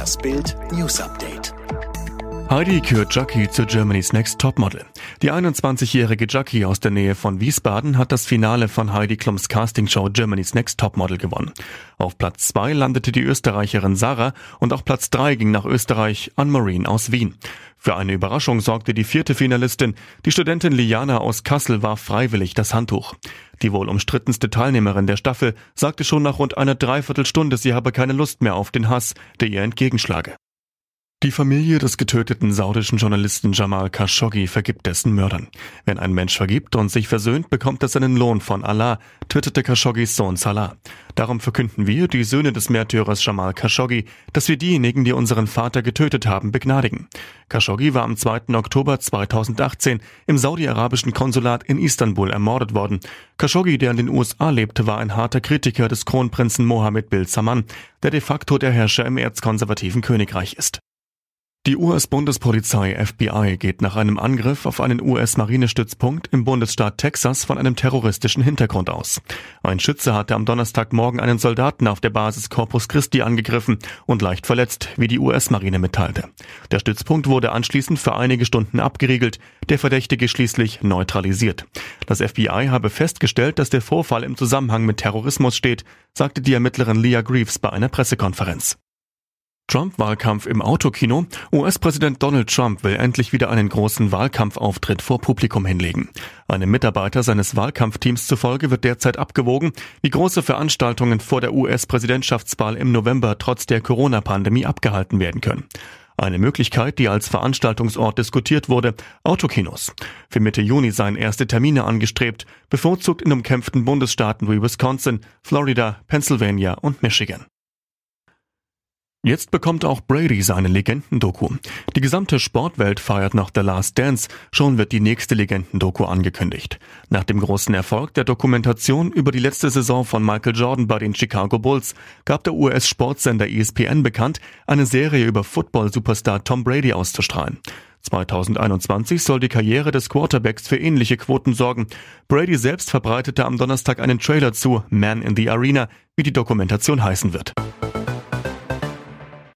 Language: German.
Das Bild News Update. Heidi kürt Jackie zu Germany's Next Topmodel. Die 21-jährige Jackie aus der Nähe von Wiesbaden hat das Finale von Heidi Klums Castingshow Germany's Next Topmodel gewonnen. Auf Platz 2 landete die Österreicherin Sarah und auch Platz 3 ging nach Österreich an Marine aus Wien. Für eine Überraschung sorgte die vierte Finalistin. Die Studentin Liana aus Kassel warf freiwillig das Handtuch. Die wohl umstrittenste Teilnehmerin der Staffel sagte schon nach rund einer Dreiviertelstunde, sie habe keine Lust mehr auf den Hass, der ihr entgegenschlage. Die Familie des getöteten saudischen Journalisten Jamal Khashoggi vergibt dessen Mördern. Wenn ein Mensch vergibt und sich versöhnt, bekommt er seinen Lohn von Allah, twitterte Khashoggis Sohn Salah. Darum verkünden wir, die Söhne des Märtyrers Jamal Khashoggi, dass wir diejenigen, die unseren Vater getötet haben, begnadigen. Khashoggi war am 2. Oktober 2018 im saudi-arabischen Konsulat in Istanbul ermordet worden. Khashoggi, der in den USA lebte, war ein harter Kritiker des Kronprinzen Mohammed bin Salman, der de facto der Herrscher im erzkonservativen Königreich ist. Die US-Bundespolizei FBI geht nach einem Angriff auf einen US-Marinestützpunkt im Bundesstaat Texas von einem terroristischen Hintergrund aus. Ein Schütze hatte am Donnerstagmorgen einen Soldaten auf der Basis Corpus Christi angegriffen und leicht verletzt, wie die US-Marine mitteilte. Der Stützpunkt wurde anschließend für einige Stunden abgeriegelt, der Verdächtige schließlich neutralisiert. Das FBI habe festgestellt, dass der Vorfall im Zusammenhang mit Terrorismus steht, sagte die Ermittlerin Leah Greaves bei einer Pressekonferenz. Trump-Wahlkampf im Autokino. US-Präsident Donald Trump will endlich wieder einen großen Wahlkampfauftritt vor Publikum hinlegen. Einem Mitarbeiter seines Wahlkampfteams zufolge wird derzeit abgewogen, wie große Veranstaltungen vor der US-Präsidentschaftswahl im November trotz der Corona-Pandemie abgehalten werden können. Eine Möglichkeit, die als Veranstaltungsort diskutiert wurde, Autokinos. Für Mitte Juni seien erste Termine angestrebt, bevorzugt in umkämpften Bundesstaaten wie Wisconsin, Florida, Pennsylvania und Michigan. Jetzt bekommt auch Brady seine Legendendoku. Die gesamte Sportwelt feiert nach The Last Dance. Schon wird die nächste Legendendoku angekündigt. Nach dem großen Erfolg der Dokumentation über die letzte Saison von Michael Jordan bei den Chicago Bulls gab der US-Sportsender ESPN bekannt, eine Serie über Football-Superstar Tom Brady auszustrahlen. 2021 soll die Karriere des Quarterbacks für ähnliche Quoten sorgen. Brady selbst verbreitete am Donnerstag einen Trailer zu Man in the Arena, wie die Dokumentation heißen wird.